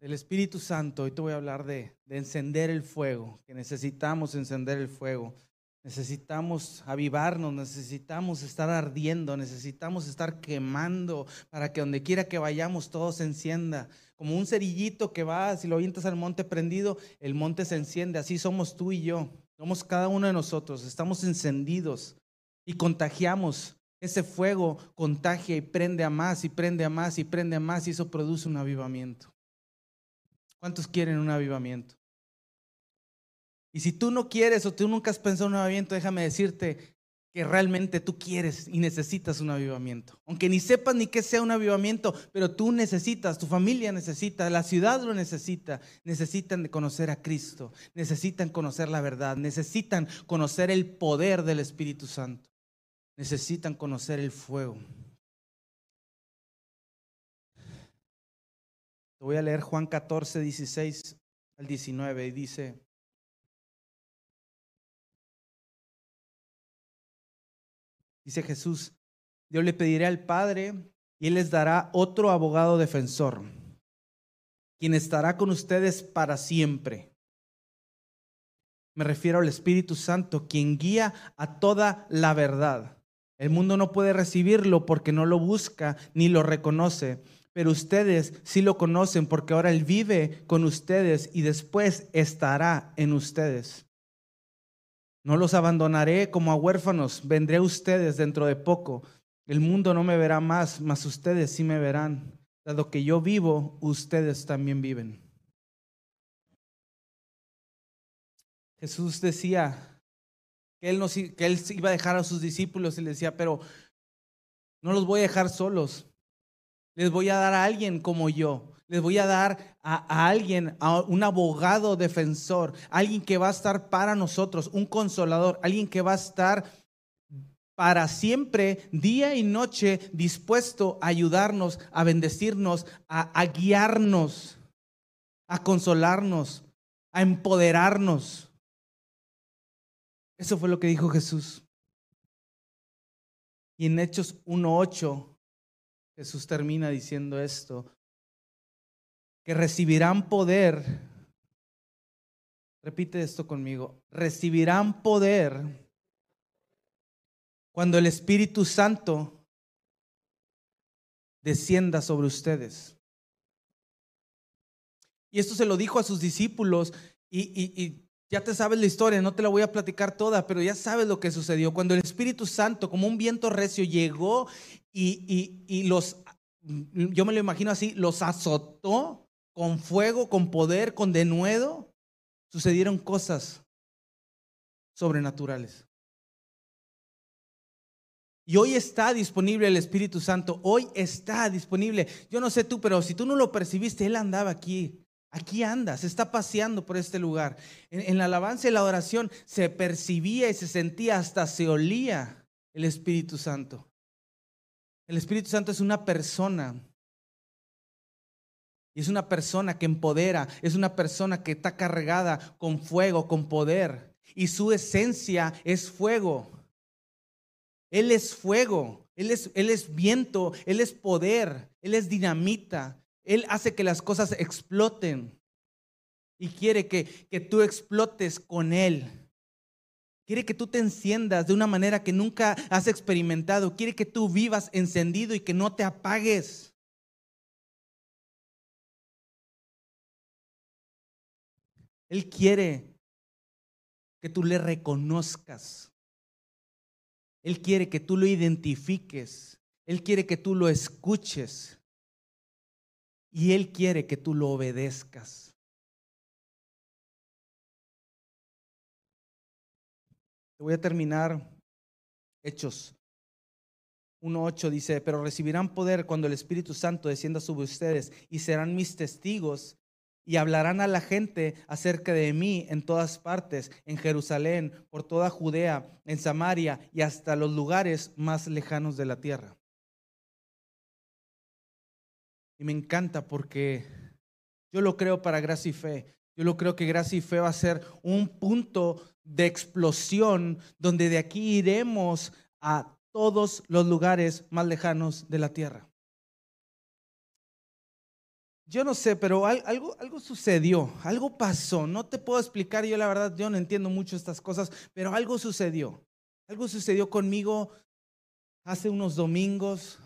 del Espíritu Santo, hoy te voy a hablar de, de encender el fuego, que necesitamos encender el fuego. Necesitamos avivarnos, necesitamos estar ardiendo, necesitamos estar quemando para que donde quiera que vayamos todo se encienda. Como un cerillito que va, si lo avientas al monte prendido, el monte se enciende. Así somos tú y yo. Somos cada uno de nosotros. Estamos encendidos y contagiamos. Ese fuego contagia y prende a más y prende a más y prende a más y eso produce un avivamiento. ¿Cuántos quieren un avivamiento? Y si tú no quieres o tú nunca has pensado en un avivamiento, déjame decirte que realmente tú quieres y necesitas un avivamiento. Aunque ni sepas ni qué sea un avivamiento, pero tú necesitas, tu familia necesita, la ciudad lo necesita. Necesitan conocer a Cristo, necesitan conocer la verdad, necesitan conocer el poder del Espíritu Santo, necesitan conocer el fuego. Voy a leer Juan 14, 16 al 19 y dice, dice Jesús, yo le pediré al Padre y Él les dará otro abogado defensor, quien estará con ustedes para siempre. Me refiero al Espíritu Santo, quien guía a toda la verdad. El mundo no puede recibirlo porque no lo busca ni lo reconoce pero ustedes sí lo conocen porque ahora Él vive con ustedes y después estará en ustedes. No los abandonaré como a huérfanos, vendré a ustedes dentro de poco. El mundo no me verá más, mas ustedes sí me verán. Dado que yo vivo, ustedes también viven. Jesús decía que él, que él iba a dejar a sus discípulos y le decía, pero no los voy a dejar solos, les voy a dar a alguien como yo. Les voy a dar a, alguien, a un abogado defensor, alguien que va a estar para nosotros, un consolador, alguien que va a estar para siempre, día y noche, dispuesto a ayudarnos, a bendecirnos, a guiarnos, a consolarnos, a empoderarnos. Eso fue lo que dijo Jesús. Y en Hechos 1.8 Jesús termina diciendo esto, que recibirán poder, repite esto conmigo, recibirán poder cuando el Espíritu Santo descienda sobre ustedes. Y esto se lo dijo a sus discípulos y, ya te sabes la historia, no te la voy a platicar toda, pero ya sabes lo que sucedió. Cuando el Espíritu Santo, como un viento recio, llegó y, los, yo me lo imagino así, los azotó con fuego, con poder, con denuedo, sucedieron cosas sobrenaturales. Y hoy está disponible el Espíritu Santo, hoy está disponible. Yo no sé tú, pero si tú no lo percibiste, Él andaba aquí. Aquí anda, se está paseando por este lugar. En, en la alabanza y la oración se percibía y se sentía, hasta se olía el Espíritu Santo. El Espíritu Santo es una persona. Y es una persona que empodera, es una persona que está cargada con fuego, con poder. Y su esencia es fuego. Él es fuego, él es, él es viento, Él es poder, Él es dinamita. Él hace que las cosas exploten. Y quiere que, que tú explotes con Él. Quiere que tú te enciendas de una manera que nunca has experimentado. Quiere que tú vivas encendido y que no te apagues. Él quiere que tú le reconozcas. Él quiere que tú lo identifiques. Él quiere que tú lo escuches. Y Él quiere que tú lo obedezcas. Voy a terminar Hechos 1.8 dice, pero recibirán poder cuando el Espíritu Santo descienda sobre ustedes y serán mis testigos y hablarán a la gente acerca de mí en todas partes, en Jerusalén, por toda Judea, en Samaria y hasta los lugares más lejanos de la tierra. Y me encanta porque yo lo creo para gracia y fe. Yo lo creo que gracia y fe va a ser un punto de explosión donde de aquí iremos a todos los lugares más lejanos de la tierra. yo no sé, pero algo, algo sucedió, algo pasó. No te puedo explicar, yo la verdad, yo no entiendo mucho estas cosas, pero algo sucedió. Algo sucedió conmigo hace unos domingos.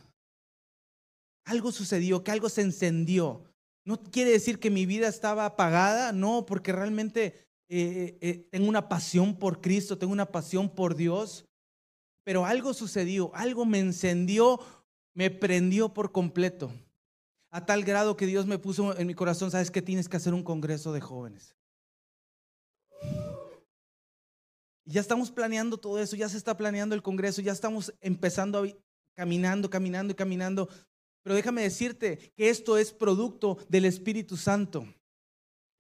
Algo sucedió, que algo se encendió. No quiere decir que mi vida estaba apagada, no, porque realmente eh, eh, tengo una pasión por Cristo, tengo una pasión por Dios, pero algo sucedió, algo me encendió, me prendió por completo a tal grado que Dios me puso en mi corazón, sabes que tienes que hacer un congreso de jóvenes. ya estamos planeando todo eso, ya se está planeando el congreso, ya estamos empezando a, caminando, caminando y caminando. Pero déjame decirte que esto es producto del Espíritu Santo.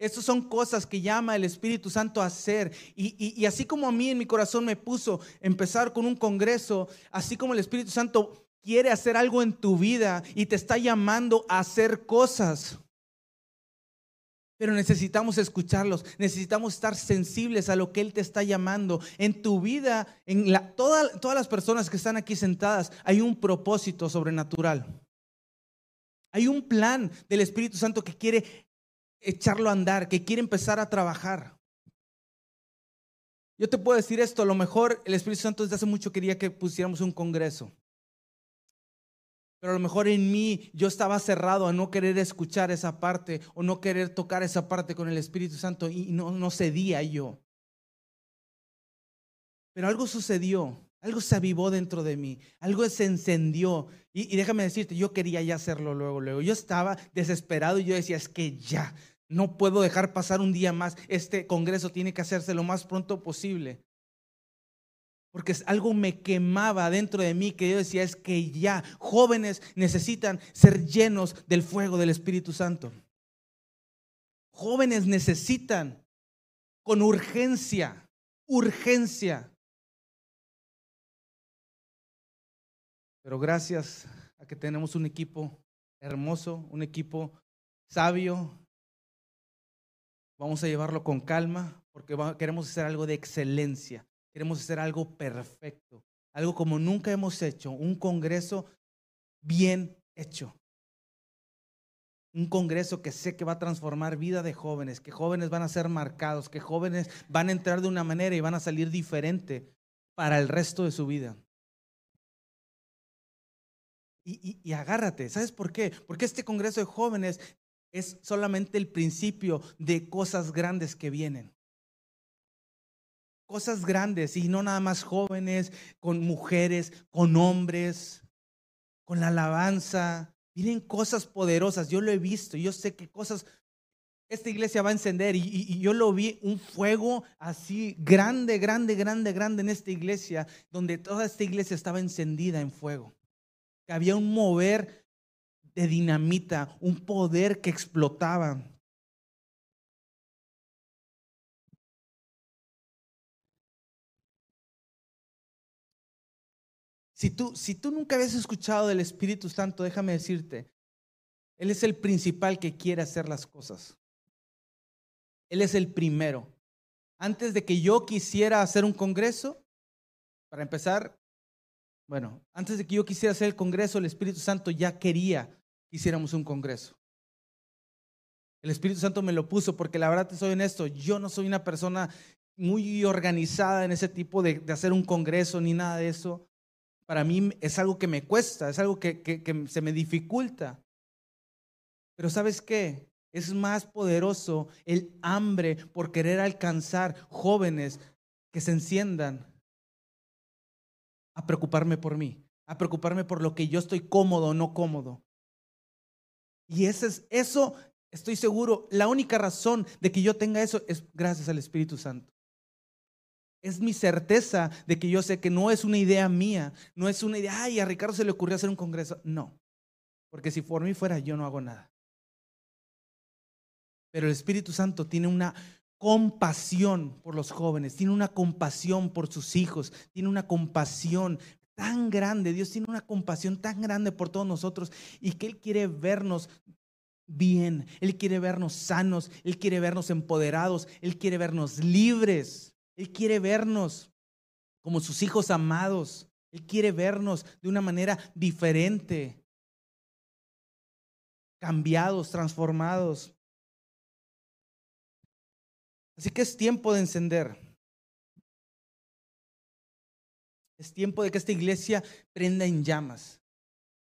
Estas son cosas que llama el Espíritu Santo a hacer. Y, y, así como a mí en mi corazón me puso empezar con un congreso, así como el Espíritu Santo quiere hacer algo en tu vida y te está llamando a hacer cosas. Pero necesitamos escucharlos, necesitamos estar sensibles a lo que Él te está llamando. En tu vida, en la, todas las personas que están aquí sentadas, hay un propósito sobrenatural. Hay un plan del Espíritu Santo que quiere echarlo a andar, que quiere empezar a trabajar. Yo te puedo decir esto, a lo mejor el Espíritu Santo desde hace mucho quería que pusiéramos un congreso. Pero a lo mejor en mí yo estaba cerrado a no querer escuchar esa parte o no querer tocar esa parte con el Espíritu Santo y no, no cedía yo. Pero algo sucedió, algo se avivó dentro de mí, algo se encendió. Y, y, déjame decirte, yo quería ya hacerlo luego, luego. Yo estaba desesperado y yo decía, es que ya, no puedo dejar pasar un día más. Este congreso tiene que hacerse lo más pronto posible porque algo me quemaba dentro de mí que yo decía es que ya jóvenes necesitan ser llenos del fuego del Espíritu Santo. Jóvenes necesitan con urgencia, urgencia. Pero gracias a que tenemos un equipo hermoso, un equipo sabio, vamos a llevarlo con calma porque queremos hacer algo de excelencia. Queremos hacer algo perfecto, algo como nunca hemos hecho, un congreso bien hecho. Un congreso que sé que va a transformar vida de jóvenes, que jóvenes van a ser marcados, que jóvenes van a entrar de una manera y van a salir diferente para el resto de su vida. Y, y, agárrate, ¿sabes por qué? Porque este Congreso de Jóvenes es solamente el principio de cosas grandes que vienen cosas grandes y no nada más jóvenes, con mujeres, con hombres, con la alabanza. Vienen cosas poderosas, yo lo he visto, yo sé que cosas, esta iglesia va a encender y, yo lo vi, un fuego así grande, grande, grande, grande en esta iglesia, donde toda esta iglesia estaba encendida en fuego. Había un mover de dinamita, un poder que explotaba. Si tú, si tú nunca habías escuchado del Espíritu Santo, déjame decirte, Él es el principal que quiere hacer las cosas. Él es el primero. Antes de que yo quisiera hacer un congreso, para empezar, bueno, antes de que yo quisiera hacer el congreso, el Espíritu Santo ya quería que hiciéramos un congreso. El Espíritu Santo me lo puso porque la verdad te soy honesto, yo no soy una persona muy organizada en ese tipo de, de hacer un congreso ni nada de eso para mí es algo que me cuesta, es algo que, se me dificulta. Pero ¿sabes qué? Es más poderoso el hambre por querer alcanzar jóvenes que se enciendan a preocuparme por mí, a preocuparme por lo que yo estoy cómodo o no cómodo. Y ese es, eso, estoy seguro, la única razón de que yo tenga eso es gracias al Espíritu Santo. Es mi certeza de que yo sé que no es una idea mía, no es una idea, ay, a Ricardo se le ocurrió hacer un congreso. No, porque si por mí fuera, yo no hago nada. Pero el Espíritu Santo tiene una compasión por los jóvenes, tiene una compasión por sus hijos, tiene una compasión tan grande, Dios tiene una compasión tan grande por todos nosotros y que Él quiere vernos bien, Él quiere vernos sanos, Él quiere vernos empoderados, Él quiere vernos libres. Él quiere vernos como sus hijos amados. Él quiere vernos de una manera diferente. cambiados, transformados. Así que es tiempo de encender. Es tiempo de que esta iglesia prenda en llamas.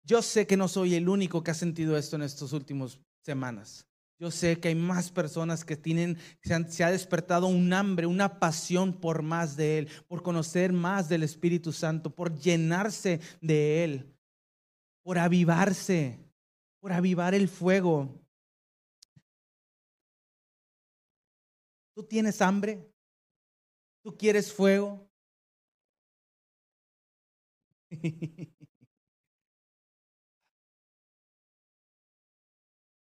Yo sé que no soy el único que ha sentido esto en estas últimas semanas. Yo sé que hay más personas que tienen, se, se, ha despertado un hambre, una pasión por más de Él, por conocer más del Espíritu Santo, por llenarse de Él, por avivarse, por avivar el fuego. ¿Tú tienes hambre? ¿Tú quieres fuego?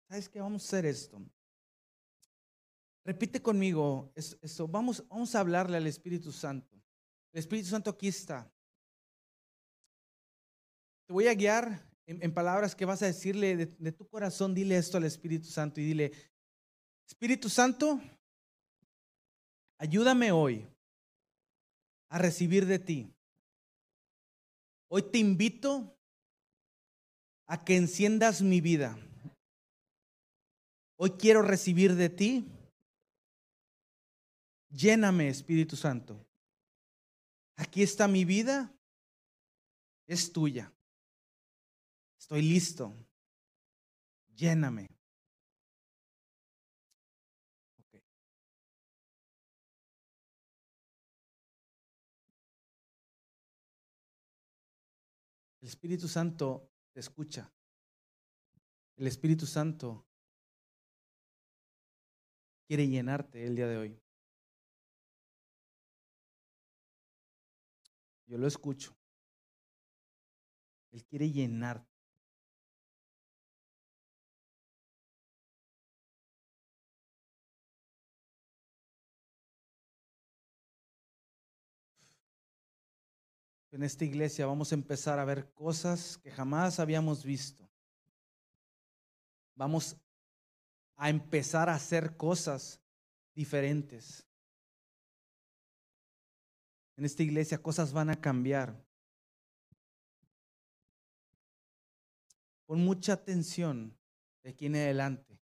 ¿Sabes qué? Vamos a hacer esto. Repite conmigo esto. Vamos, vamos a hablarle al Espíritu Santo. El Espíritu Santo aquí está. Te voy a guiar en, palabras que vas a decirle de, de tu corazón. Dile esto al Espíritu Santo y dile, Espíritu Santo, ayúdame hoy a recibir de ti. Hoy te invito a que enciendas mi vida. Hoy quiero recibir de ti. Lléname, Espíritu Santo. Aquí está mi vida. Es tuya. Estoy listo. Lléname. Espíritu Santo te escucha. El Espíritu Santo quiere llenarte el día de hoy. Yo lo escucho. Él quiere llenarte. En esta iglesia vamos a empezar a ver cosas que jamás habíamos visto. Vamos a empezar a hacer cosas diferentes. En esta iglesia cosas van a cambiar. Pon mucha atención de aquí en adelante.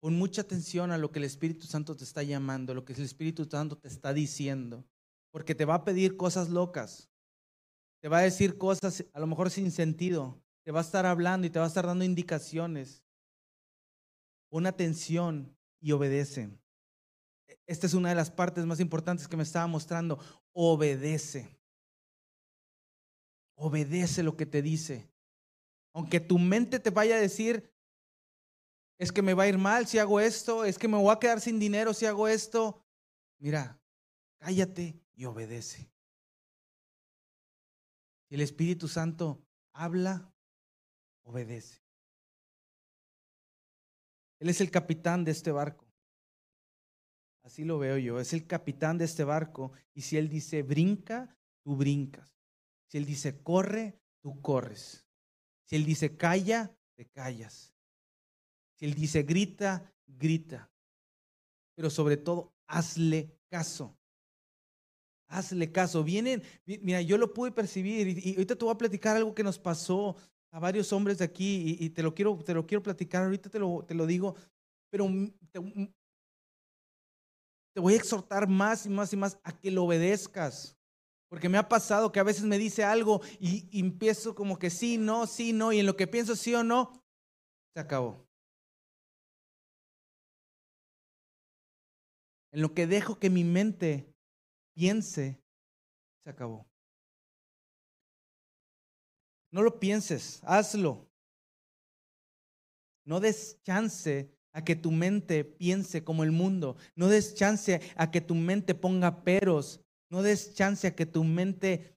Pon mucha atención a lo que el Espíritu Santo te está llamando, lo que el Espíritu Santo te está diciendo. Porque te va a pedir cosas locas. Te va a decir cosas a lo mejor sin sentido. Te va a estar hablando y te va a estar dando indicaciones. Pon atención y obedece. Esta es una de las partes más importantes que me estaba mostrando. Obedece. Obedece lo que te dice. Aunque tu mente te vaya a decir, es que me va a ir mal si hago esto, es que me voy a quedar sin dinero si hago esto. Mira, cállate y obedece. El Espíritu Santo habla, obedece. Él es el capitán de este barco. Así lo veo yo. Es el capitán de este barco. Y si Él dice brinca, tú brincas. Si Él dice corre, tú corres. Si Él dice calla, te callas. Si Él dice grita, grita. Pero sobre todo, hazle caso. Hazle caso. Vienen, mira, yo lo pude percibir y, ahorita te voy a platicar algo que nos pasó a varios hombres de aquí y, te, lo quiero, te lo quiero platicar, ahorita te lo, te lo digo, pero te, te voy a exhortar más y más y más a que lo obedezcas. Porque me ha pasado que a veces me dice algo y, y, empiezo como que sí, no, sí, no, y en lo que pienso sí o no, se acabó. En lo que dejo que mi mente piense, se acabó. No lo pienses, hazlo. No des chance a que tu mente piense como el mundo. No des chance a que tu mente ponga peros. No des chance a que tu mente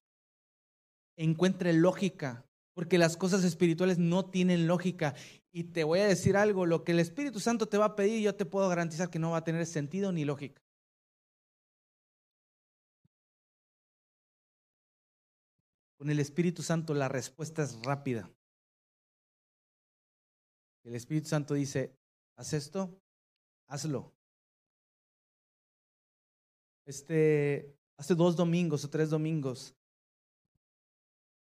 encuentre lógica, porque las cosas espirituales no tienen lógica. Y te voy a decir algo, lo que el Espíritu Santo te va a pedir, yo te puedo garantizar que no va a tener sentido ni lógica. Con el Espíritu Santo la respuesta es rápida. El Espíritu Santo dice, haz esto, hazlo. Este, hace dos domingos o tres domingos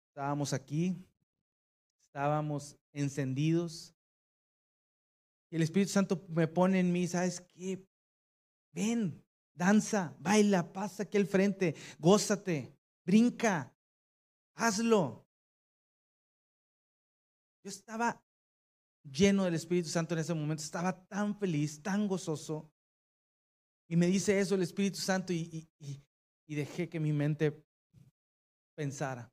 estábamos aquí, estábamos encendidos, Y el Espíritu Santo me pone en mí, ¿sabes qué? Ven, danza, baila, pasa aquí al frente, gózate, brinca, hazlo. Yo estaba lleno del Espíritu Santo en ese momento, estaba tan feliz, tan gozoso. Y me dice eso el Espíritu Santo y, y dejé que mi mente pensara.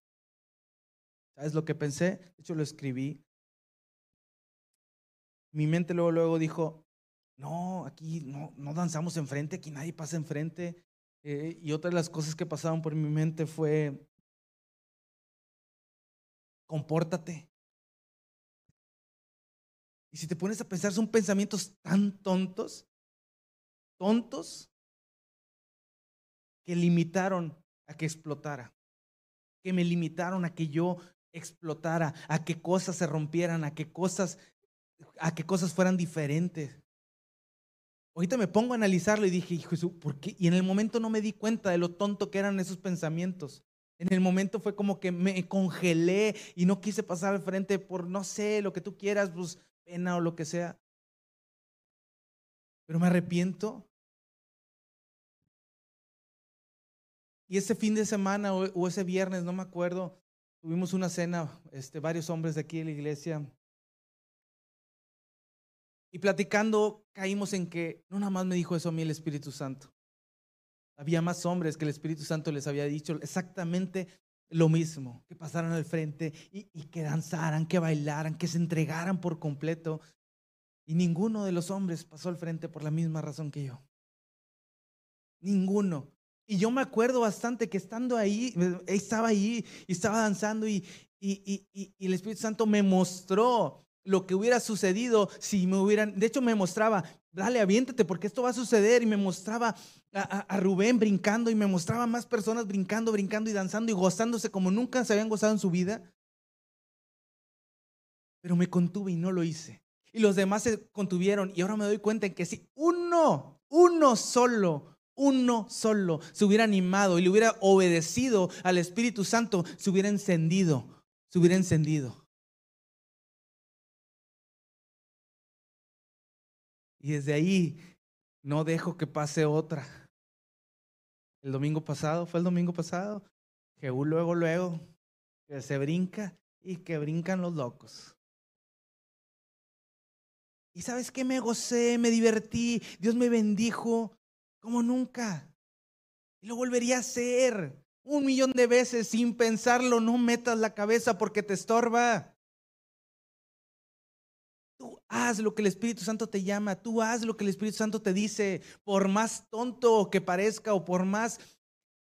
¿Sabes lo que pensé? De hecho, lo escribí. Mi mente luego, luego dijo, no, aquí no, no danzamos enfrente, aquí nadie pasa enfrente. Eh, y otra de las cosas que pasaban por mi mente fue, compórtate. Y si te pones a pensar, son pensamientos tan tontos, tontos, que limitaron a que explotara, que me limitaron a que yo explotara, a que cosas se rompieran, a que cosas, a que cosas fueran diferentes. Ahorita me pongo a analizarlo y dije, Jesús, ¿por qué? Y en el momento no me di cuenta de lo tonto que eran esos pensamientos. En el momento fue como que me congelé y no quise pasar al frente por, no sé, lo que tú quieras, pues pena o lo que sea. Pero me arrepiento. Y ese fin de semana o, ese viernes, no me acuerdo, tuvimos una cena, este, varios hombres de aquí en la iglesia. Y platicando caímos en que no nada más me dijo eso a mí el Espíritu Santo. Había más hombres que el Espíritu Santo les había dicho exactamente lo mismo, que pasaran al frente y, que danzaran, que bailaran, que se entregaran por completo. Y ninguno de los hombres pasó al frente por la misma razón que yo. Ninguno. Y yo me acuerdo bastante que estando ahí, estaba ahí y estaba danzando y, el Espíritu Santo me mostró lo que hubiera sucedido si me hubieran, de hecho me mostraba, dale, aviéntate porque esto va a suceder y me mostraba a, Rubén brincando y me mostraba más personas brincando, brincando y danzando y gozándose como nunca se habían gozado en su vida. Pero me contuve y no lo hice. Y los demás se contuvieron y ahora me doy cuenta en que si uno, uno solo uno solo se hubiera animado y le hubiera obedecido al Espíritu Santo, se hubiera encendido, se hubiera encendido. Y desde ahí no dejo que pase otra. El domingo pasado, fue el domingo pasado, Jehú luego, luego, que se brinca y que brincan los locos. Y sabes qué, me gocé, me divertí, Dios me bendijo, como nunca. Y lo volvería a hacer un millón de veces sin pensarlo. No metas la cabeza porque te estorba. Haz lo que el Espíritu Santo te llama, tú haz lo que el Espíritu Santo te dice, por más tonto que parezca o por más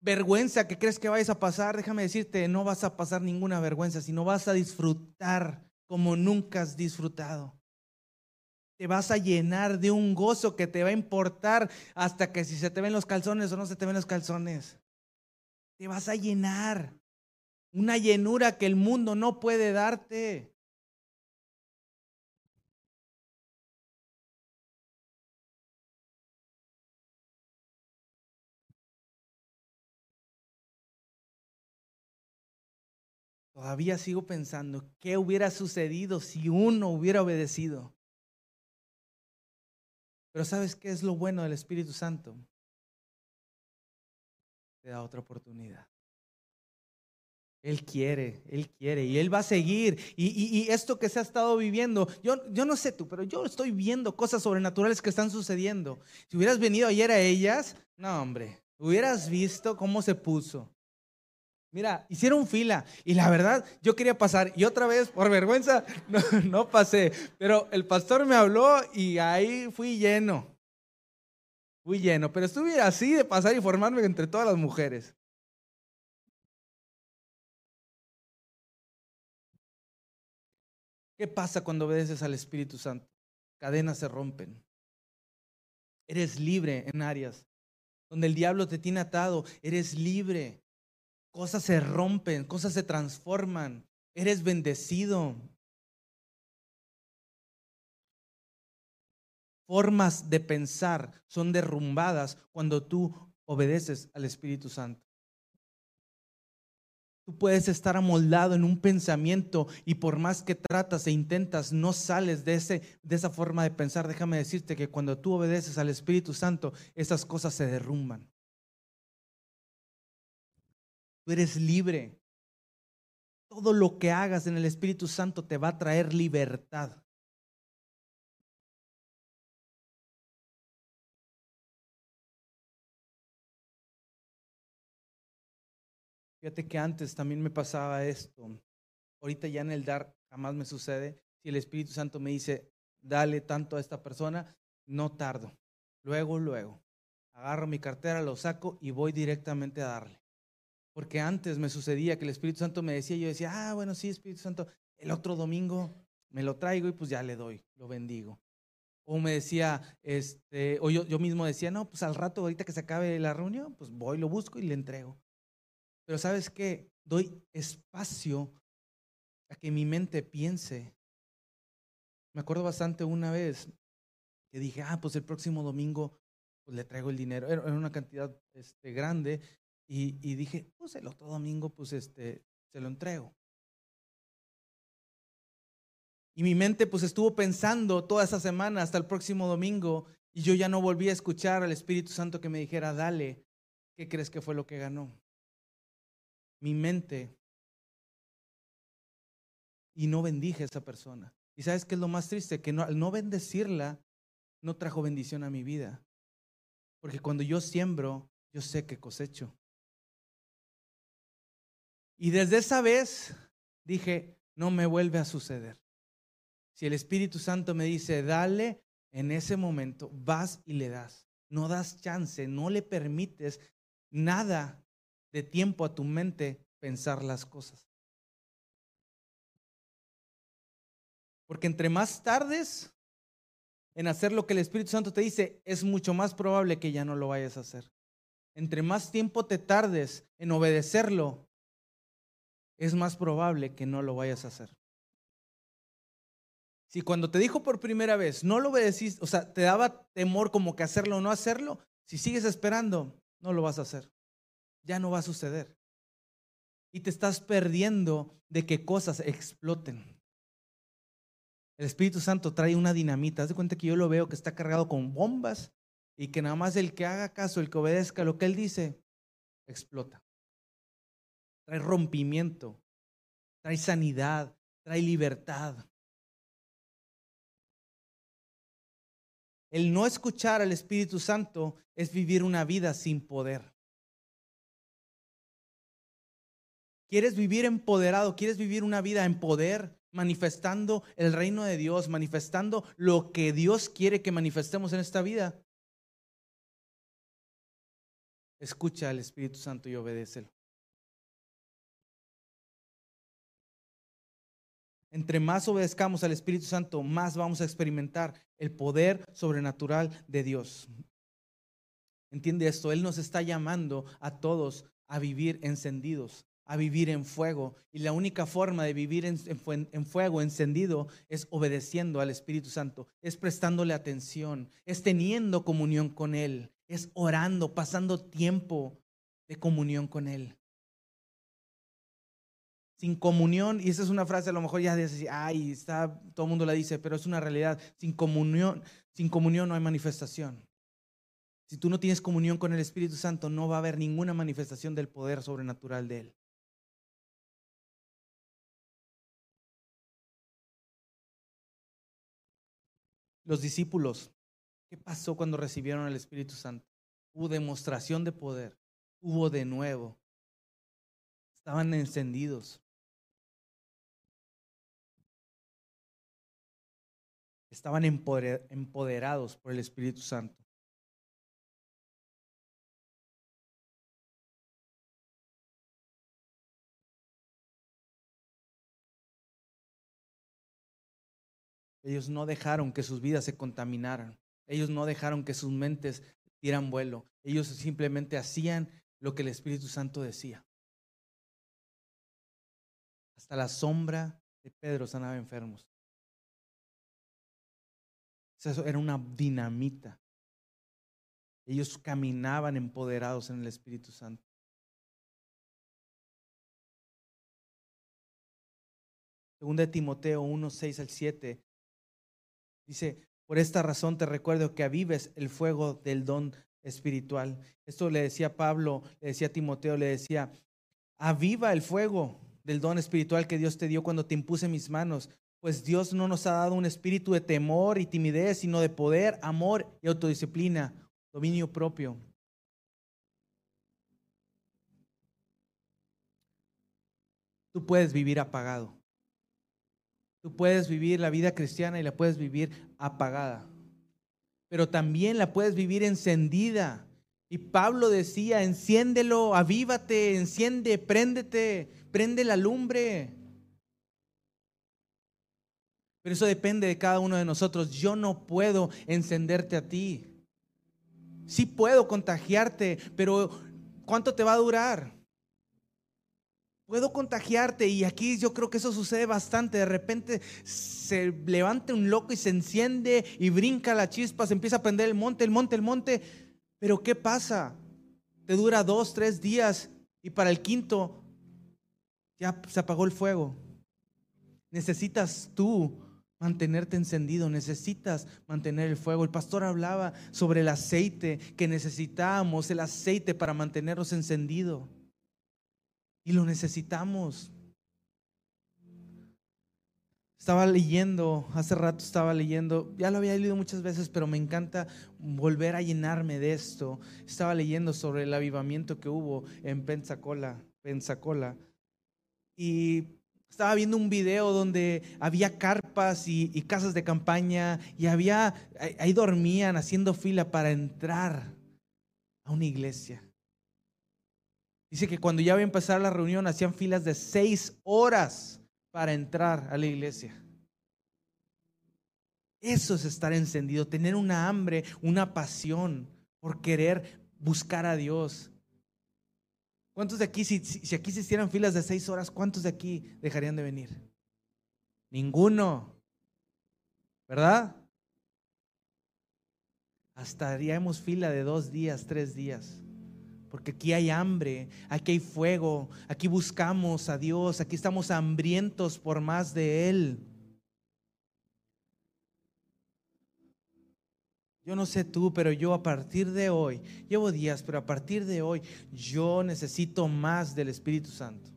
vergüenza que crees que vayas a pasar, déjame decirte, no vas a pasar ninguna vergüenza, sino vas a disfrutar como nunca has disfrutado te vas a llenar de un gozo que te va a importar hasta que si se te ven los calzones o no se te ven los calzones. Te vas a llenar. Una llenura que el mundo no puede darte. Todavía sigo pensando, ¿qué hubiera sucedido si uno hubiera obedecido? Pero ¿sabes qué es lo bueno del Espíritu Santo? Te da otra oportunidad. Él quiere, Él quiere y Él va a seguir. Y, esto que se ha estado viviendo, yo, yo no sé tú, pero yo estoy viendo cosas sobrenaturales que están sucediendo. Si hubieras venido ayer a ellas, no hombre, hubieras visto cómo se puso. Mira, hicieron fila y la verdad yo quería pasar y otra vez por vergüenza no, pasé, pero el pastor me habló y ahí fui lleno, fui lleno, pero estuve así de pasar y formarme entre todas las mujeres. ¿Qué pasa cuando obedeces al Espíritu Santo? Cadenas se rompen. Eres libre en áreas donde el diablo te tiene atado, eres libre Cosas se rompen, cosas se transforman. Eres bendecido. Formas de pensar son derrumbadas cuando tú obedeces al Espíritu Santo. Tú puedes estar amoldado en un pensamiento y por más que tratas e intentas, no sales de, ese, de esa forma de pensar. Déjame decirte que cuando tú obedeces al Espíritu Santo, esas cosas se derrumban. Tú eres libre. Todo lo que hagas en el Espíritu Santo te va a traer libertad. Fíjate que antes también me pasaba esto. Ahorita ya en el dar jamás me sucede. Si el Espíritu Santo me dice, dale tanto a esta persona, no tardo. Luego, luego. Agarro mi cartera, lo saco y voy directamente a darle. Porque antes me sucedía que el Espíritu Santo me decía, yo decía, ah, bueno, sí, Espíritu Santo, el otro domingo me lo traigo y pues ya le doy, lo bendigo. O me decía, este, o yo, yo mismo decía, no, pues al rato, ahorita que se acabe la reunión, pues voy, lo busco y le entrego. Pero sabes qué, doy espacio a que mi mente piense. Me acuerdo bastante una vez que dije, ah, pues el próximo domingo pues le traigo el dinero. Era una cantidad este, grande y, dije, pues el otro domingo pues este, se lo entrego. Y mi mente pues estuvo pensando toda esa semana hasta el próximo domingo y yo ya no volví a escuchar al Espíritu Santo que me dijera, dale, ¿qué crees que fue lo que ganó? mi mente y no bendije a esa persona. ¿Y sabes qué es lo más triste? Que no, al no bendecirla, no trajo bendición a mi vida. Porque cuando yo siembro, yo sé que cosecho. Y desde esa vez dije, no me vuelve a suceder. Si el Espíritu Santo me dice, dale, en ese momento vas y le das. No das chance, no le permites nada de tiempo a tu mente pensar las cosas. Porque entre más tardes en hacer lo que el Espíritu Santo te dice, es mucho más probable que ya no lo vayas a hacer. Entre más tiempo te tardes en obedecerlo, es más probable que no lo vayas a hacer. Si cuando te dijo por primera vez, no lo obedeciste, o sea, te daba temor como que hacerlo o no hacerlo, si sigues esperando, no lo vas a hacer ya no va a suceder. Y te estás perdiendo de que cosas exploten. El Espíritu Santo trae una dinamita. Haz de cuenta que yo lo veo que está cargado con bombas y que nada más el que haga caso, el que obedezca lo que Él dice, explota. Trae rompimiento, trae sanidad, trae libertad. El no escuchar al Espíritu Santo es vivir una vida sin poder. ¿Quieres vivir empoderado? ¿Quieres vivir una vida en poder? Manifestando el reino de Dios, manifestando lo que Dios quiere que manifestemos en esta vida. Escucha al Espíritu Santo y obedécelo. Entre más obedezcamos al Espíritu Santo, más vamos a experimentar el poder sobrenatural de Dios. Entiende esto, Él nos está llamando a todos a vivir encendidos, a vivir en fuego. Y la única forma de vivir en, fuego encendido es obedeciendo al Espíritu Santo, es prestándole atención, es teniendo comunión con Él, es orando, pasando tiempo de comunión con Él. Sin comunión, y esa es una frase a lo mejor ya dice, ay, está, todo el mundo la dice, pero es una realidad. Sin comunión, sin comunión no hay manifestación. Si tú no tienes comunión con el Espíritu Santo, no va a haber ninguna manifestación del poder sobrenatural de Él. Los discípulos, ¿qué pasó cuando recibieron el Espíritu Santo? Hubo demostración de poder, hubo de nuevo. Estaban encendidos. Estaban empoderados por el Espíritu Santo. Ellos no dejaron que sus vidas se contaminaran. Ellos no dejaron que sus mentes dieran vuelo. Ellos simplemente hacían lo que el Espíritu Santo decía. Hasta la sombra de Pedro sanaba enfermos. Eso era una dinamita. Ellos caminaban empoderados en el Espíritu Santo. Segunda de Timoteo 1, 6 al 7. Dice, por esta razón te recuerdo que avives el fuego del don espiritual. Esto le decía Pablo, le decía Timoteo, le decía, aviva el fuego del don espiritual que Dios te dio cuando te impuse mis manos. Pues Dios no nos ha dado un espíritu de temor y timidez, sino de poder, amor y autodisciplina, dominio propio. Tú puedes vivir apagado. Tú puedes vivir la vida cristiana y la puedes vivir apagada. Pero también la puedes vivir encendida. Y Pablo decía, enciéndelo, avívate, enciende, préndete, prende la lumbre. Pero eso depende de cada uno de nosotros. Yo no puedo encenderte a ti. Sí puedo contagiarte, pero ¿cuánto te va a durar? Puedo contagiarte y aquí yo creo que eso sucede bastante. De repente se levanta un loco y se enciende y brinca la chispa, se empieza a prender el monte, el monte, el monte. Pero ¿qué pasa? Te dura dos, tres días y para el quinto ya se apagó el fuego. Necesitas tú mantenerte encendido, necesitas mantener el fuego. El pastor hablaba sobre el aceite, que necesitamos el aceite para mantenernos encendidos. Y lo necesitamos. Estaba leyendo, hace rato estaba leyendo, ya lo había leído muchas veces, pero me encanta volver a llenarme de esto. Estaba leyendo sobre el avivamiento que hubo en Pensacola, Pensacola. Y estaba viendo un video donde había carpas y, casas de campaña y había, ahí dormían haciendo fila para entrar a una iglesia. Dice que cuando ya iba a empezar la reunión hacían filas de seis horas para entrar a la iglesia. Eso es estar encendido, tener una hambre, una pasión por querer buscar a Dios, ¿Cuántos de aquí, si, aquí se hicieran filas de seis horas, cuántos de aquí dejarían de venir? Ninguno. ¿Verdad? Hasta haríamos fila de dos días, tres días. Porque aquí hay hambre, aquí hay fuego, aquí buscamos a Dios, aquí estamos hambrientos por más de Él. Yo no sé tú, pero yo a partir de hoy, llevo días, pero a partir de hoy, yo necesito más del Espíritu Santo.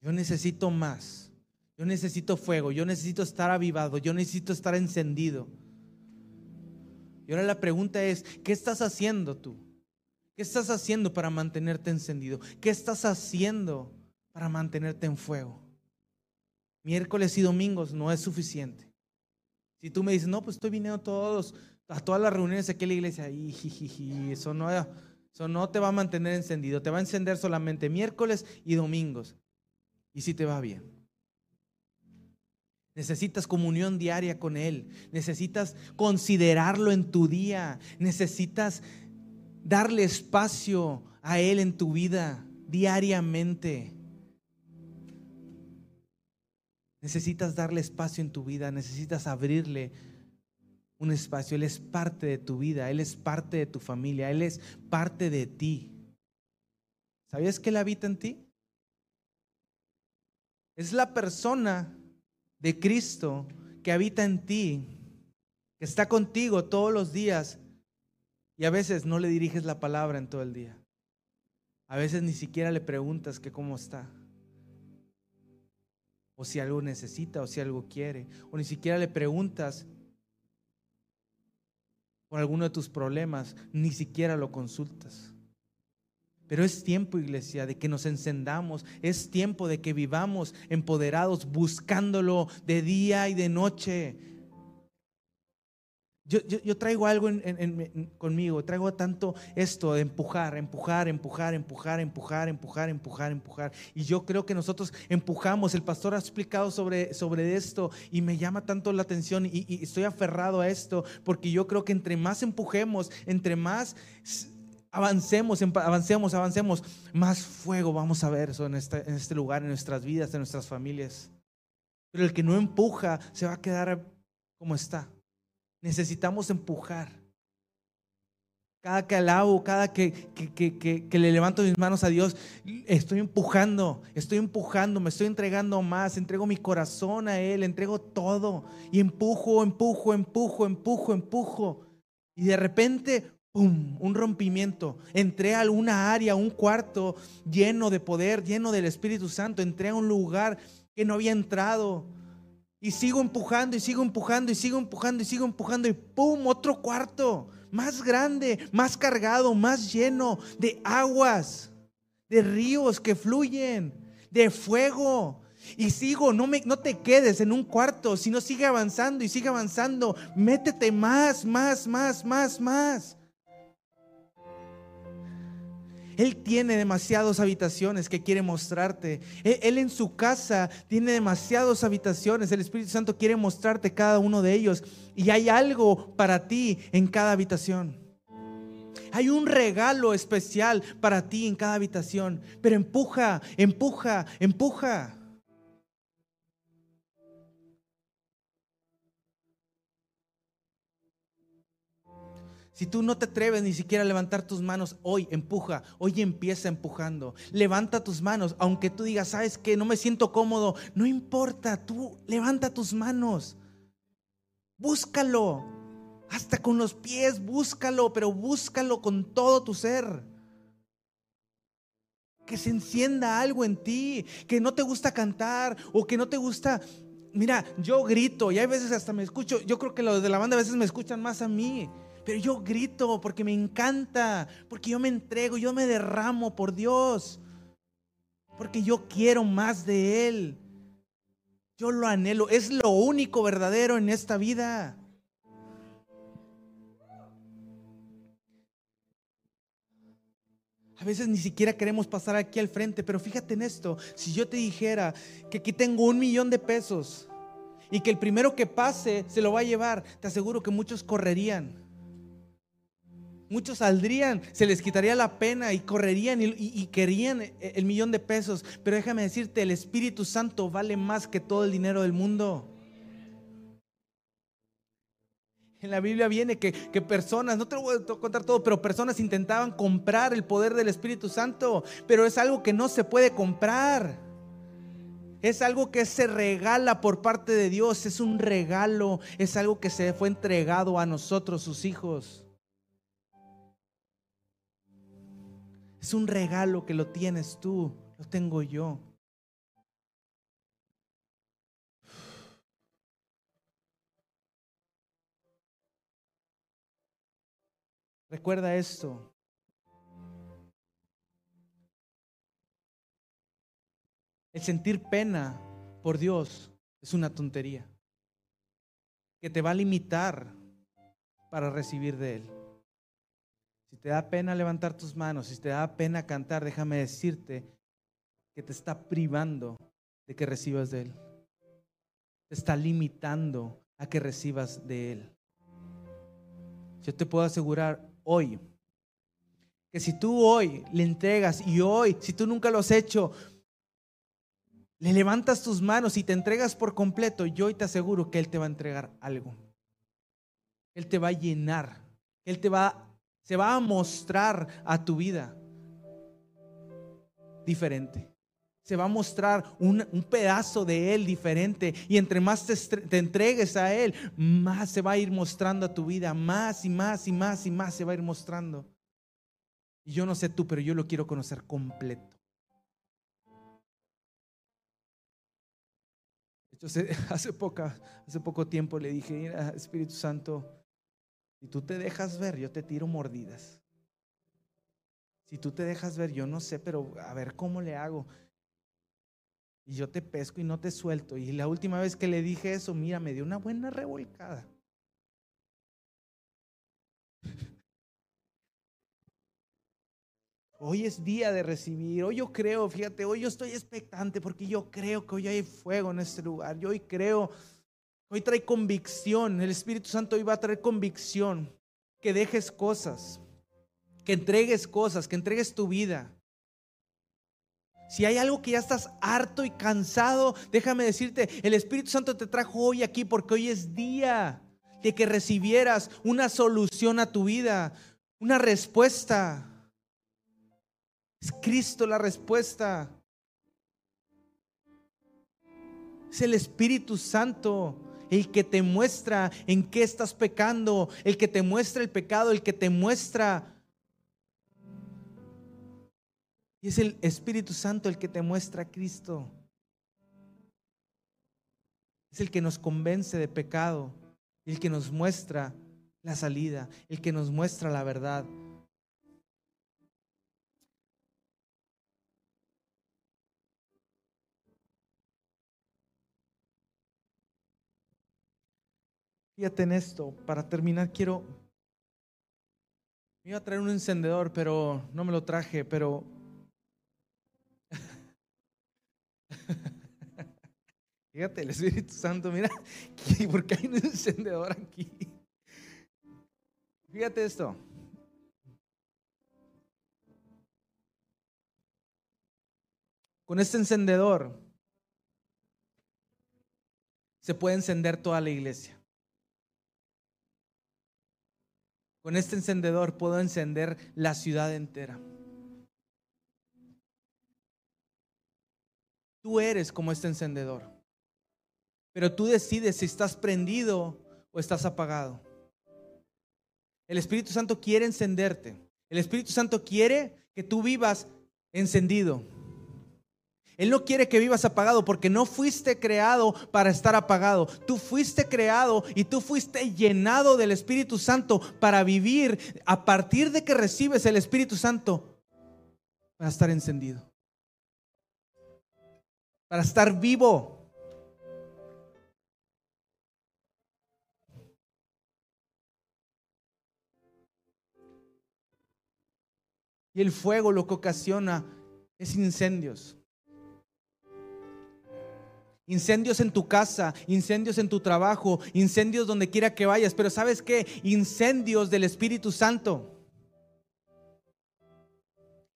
Yo necesito más. Yo necesito fuego. Yo necesito estar avivado. Yo necesito estar encendido. Y ahora la pregunta es, ¿qué estás haciendo tú? ¿Qué estás haciendo para mantenerte encendido? ¿Qué estás haciendo para mantenerte en fuego? Miércoles y domingos no es suficiente. Si tú me dices, no, pues estoy viniendo todos, a todas las reuniones aquí en la iglesia, y, eso, no, eso no te va a mantener encendido, te va a encender solamente miércoles y domingos. Y si te va bien. Necesitas comunión diaria con Él. Necesitas considerarlo en tu día. Necesitas darle espacio a Él en tu vida diariamente. Necesitas darle espacio en tu vida, necesitas abrirle un espacio. Él es parte de tu vida, Él es parte de tu familia, Él es parte de ti. ¿Sabías que Él habita en ti? Es la persona de Cristo que habita en ti, que está contigo todos los días y a veces no le diriges la palabra en todo el día. A veces ni siquiera le preguntas que cómo está o si algo necesita, o si algo quiere, o ni siquiera le preguntas por alguno de tus problemas, ni siquiera lo consultas. Pero es tiempo, iglesia, de que nos encendamos, es tiempo de que vivamos empoderados, buscándolo de día y de noche, yo, traigo algo conmigo, traigo tanto esto de empujar, empujar, empujar, empujar, empujar, empujar, empujar, empujar. Y yo creo que nosotros empujamos. El pastor ha explicado sobre, sobre esto y me llama tanto la atención y, estoy aferrado a esto porque yo creo que entre más empujemos, entre más avancemos, avancemos, avancemos, más fuego vamos a ver en, este, en este lugar, en nuestras vidas, en nuestras familias. Pero el que no empuja se va a quedar como está. Necesitamos empujar. Cada que alabo, cada que, que, le levanto mis manos a Dios, estoy empujando, estoy empujando, me estoy entregando más, entrego mi corazón a Él, entrego todo y empujo, empujo, empujo, empujo, empujo. Y de repente, ¡pum!, un rompimiento. Entré a alguna área, un cuarto lleno de poder, lleno del Espíritu Santo. Entré a un lugar que no había entrado. Y sigo empujando y sigo empujando y sigo empujando y sigo empujando y ¡pum! Otro cuarto más grande, más cargado, más lleno de aguas, de ríos que fluyen, de fuego. Y sigo, no, me, no te quedes en un cuarto, sino sigue avanzando y sigue avanzando. Métete más, más, más, más, más. Él tiene demasiadas habitaciones que quiere mostrarte. Él, en su casa tiene demasiadas habitaciones. El Espíritu Santo quiere mostrarte cada uno de ellos. Y hay algo para ti en cada habitación. Hay un regalo especial para ti en cada habitación. Pero empuja, empuja, empuja. Si tú no te atreves ni siquiera a levantar tus manos, hoy empuja, hoy empieza empujando. Levanta tus manos, aunque tú digas, sabes que no me siento cómodo, no importa, tú levanta tus manos. Búscalo, hasta con los pies, búscalo, pero búscalo con todo tu ser. Que se encienda algo en ti, que no te gusta cantar o que no te gusta Mira, yo grito y hay veces hasta me escucho, yo creo que los de la banda a veces me escuchan más a mí. Pero yo grito porque me encanta, porque yo me entrego, yo me derramo por Dios, porque yo quiero más de Él. Yo lo anhelo, es lo único verdadero en esta vida. A veces ni siquiera queremos pasar aquí al frente, pero fíjate en esto, si yo te dijera que aquí tengo un millón de pesos y que el primero que pase se lo va a llevar, te aseguro que muchos correrían. Muchos saldrían, se les quitaría la pena y correrían y, querían el millón de pesos. Pero déjame decirte, el Espíritu Santo vale más que todo el dinero del mundo. En la Biblia viene que, que, personas, no te voy a contar todo, pero personas intentaban comprar el poder del Espíritu Santo, pero es algo que no se puede comprar. Es algo que se regala por parte de Dios, es un regalo, es algo que se fue entregado a nosotros, sus hijos. Es un regalo que lo tienes tú, lo tengo yo. Recuerda esto. El sentir pena por Dios es una tontería que te va a limitar para recibir de Él. Si te da pena levantar tus manos, si te da pena cantar, déjame decirte que te está privando de que recibas de Él. Te está limitando a que recibas de Él. Yo te puedo asegurar hoy que si tú hoy le entregas y hoy, si tú nunca lo has hecho, le levantas tus manos y te entregas por completo, yo hoy te aseguro que Él te va a entregar algo. Él te va a llenar. Él te va se va a mostrar a tu vida diferente. Se va a mostrar un, pedazo de Él diferente. Y entre más te, entregues a Él, más se va a ir mostrando a tu vida. Más y más y más y más se va a ir mostrando. Y yo no sé tú, pero yo lo quiero conocer completo. Hace, hace poco tiempo le dije, Espíritu Santo, si tú te dejas ver, yo te tiro mordidas. Si tú te dejas ver, yo no sé, pero a ver cómo le hago. Y yo te pesco y no te suelto. Y la última vez que le dije eso, mira, me dio una buena revolcada. Hoy es día de recibir. Hoy yo creo, fíjate, hoy yo estoy expectante porque yo creo que hoy hay fuego en este lugar. Yo hoy creo Hoy trae convicción. El Espíritu Santo hoy va a traer convicción. Que dejes cosas. Que entregues cosas. Que entregues tu vida. Si hay algo que ya estás harto y cansado, déjame decirte, el Espíritu Santo te trajo hoy aquí porque hoy es día de que recibieras una solución a tu vida. una respuesta. Es Cristo la respuesta. Es el Espíritu Santo el que te muestra en qué estás pecando, el que te muestra el pecado, el que te muestra... Y es el Espíritu Santo el que te muestra a Cristo. Es el que nos convence de pecado, el que nos muestra la salida, el que nos muestra la verdad. Fíjate en esto, para terminar quiero... Me iba a traer un encendedor, pero no me lo traje, pero... Fíjate, el Espíritu Santo, mira, ¿por qué hay un encendedor aquí? Fíjate esto. Con este encendedor se puede encender toda la iglesia. Con este encendedor puedo encender la ciudad entera. Tú eres como este encendedor. Pero tú decides si estás prendido o estás apagado. El Espíritu Santo quiere encenderte. El Espíritu Santo quiere que tú vivas encendido. Él no quiere que vivas apagado porque no fuiste creado para estar apagado. Tú fuiste creado y tú fuiste llenado del Espíritu Santo para vivir a partir de que recibes el Espíritu Santo para estar encendido. Para estar vivo. Y el fuego lo que ocasiona es incendios. Incendios en tu casa, incendios en tu trabajo, incendios donde quiera que vayas. Pero ¿sabes qué? Incendios del Espíritu Santo.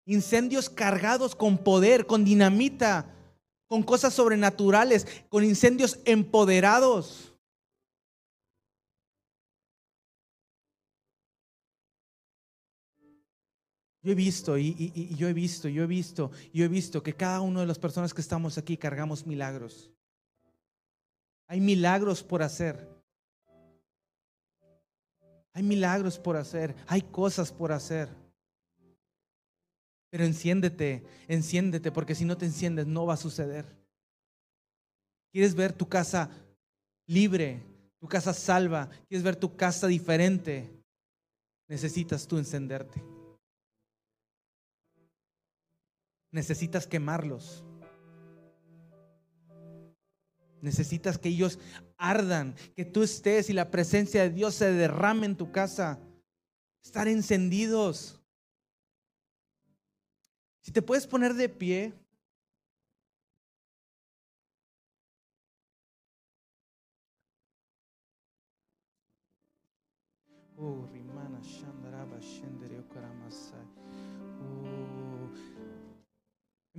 Incendios cargados con poder, con dinamita, con cosas sobrenaturales, con incendios empoderados. Yo he visto y, yo he visto, yo he visto, yo he visto que cada una de las personas que estamos aquí cargamos milagros. Hay milagros por hacer. Hay milagros por hacer. Hay cosas por hacer. Pero enciéndete, enciéndete, porque si no te enciendes no va a suceder. ¿Quieres ver tu casa libre, tu casa salva? ¿Quieres ver tu casa diferente? Necesitas tú encenderte. necesitas quemarlos. Necesitas que ellos ardan, que tú estés y la presencia de Dios se derrame en tu casa. Estar encendidos. Si te puedes poner de pie.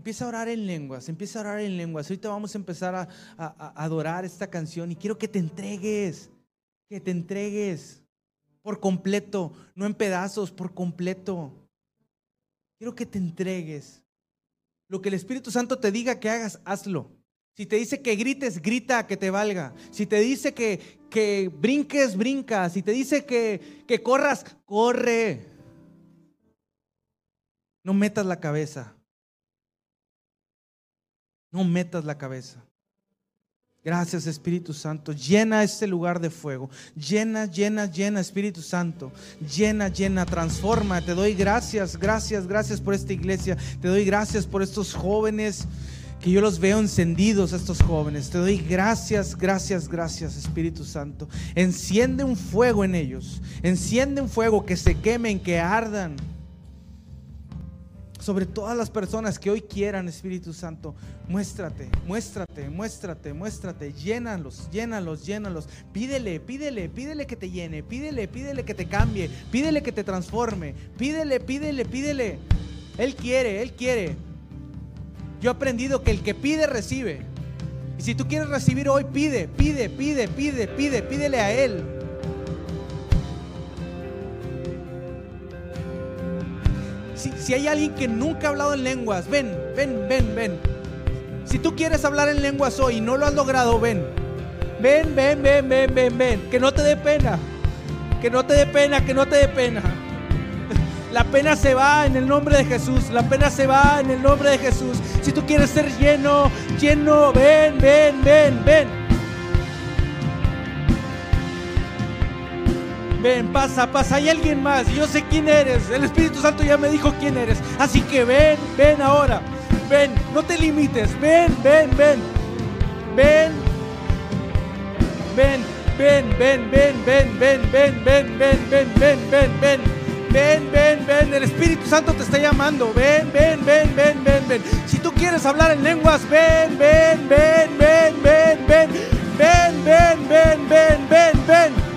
Empieza a orar en lenguas, empieza a orar en lenguas. Ahorita vamos a empezar a, adorar esta canción y quiero que te entregues, que te entregues por completo, no en pedazos, por completo. Quiero que te entregues. Lo que el Espíritu Santo te diga que hagas, hazlo. Si te dice que grites, grita, que te valga. Si te dice que, que brinques, brinca. Si te dice que, que corras, corre. No metas la cabeza. No metas la cabeza. Gracias Espíritu Santo. Llena este lugar de fuego. Llena, llena, llena Espíritu Santo. Llena, llena, transforma. Te doy gracias, gracias, gracias por esta iglesia. Te doy gracias por estos jóvenes que yo los veo encendidos, estos jóvenes. Te doy gracias, gracias, gracias Espíritu Santo. Enciende un fuego en ellos. Enciende un fuego que se quemen, que ardan sobre todas las personas que hoy quieran, Espíritu Santo, muéstrate, muéstrate, muéstrate, muéstrate, llénalos, llénalos, llénalos. Pídele, pídele, pídele que te llene, pídele, pídele que te cambie, pídele que te transforme, pídele, pídele, pídele. Él quiere, Él quiere. Yo he aprendido que el que pide, recibe. Y si tú quieres recibir hoy, pide, pide, pide, pide, pide, pídele a Él. Si, hay alguien que nunca ha hablado en lenguas, ven, ven, ven, ven. Si tú quieres hablar en lenguas hoy y no lo has logrado, ven. Ven, ven, ven, ven, ven, ven. Que no te dé pena. Que no te dé pena, que no te dé pena. La pena se va en el nombre de Jesús. La pena se va en el nombre de Jesús. Si tú quieres ser lleno, lleno, ven, ven, ven, ven. ven, pasa, pasa, hay alguien más, yo sé quién eres, el Espíritu Santo ya me dijo quién eres, así que ven, ven ahora, ven, no te limites, ven, ven, ven, ven, ven, ven, ven, ven, ven, ven, ven, ven, ven, ven, ven, ven, ven. Ven, ven, ven, el Espíritu Santo te está llamando. Ven, ven, ven, ven, ven, ven. Si tú quieres hablar en lenguas, ven, ven, ven, ven, ven, ven. Ven, ven, ven, ven, ven, ven.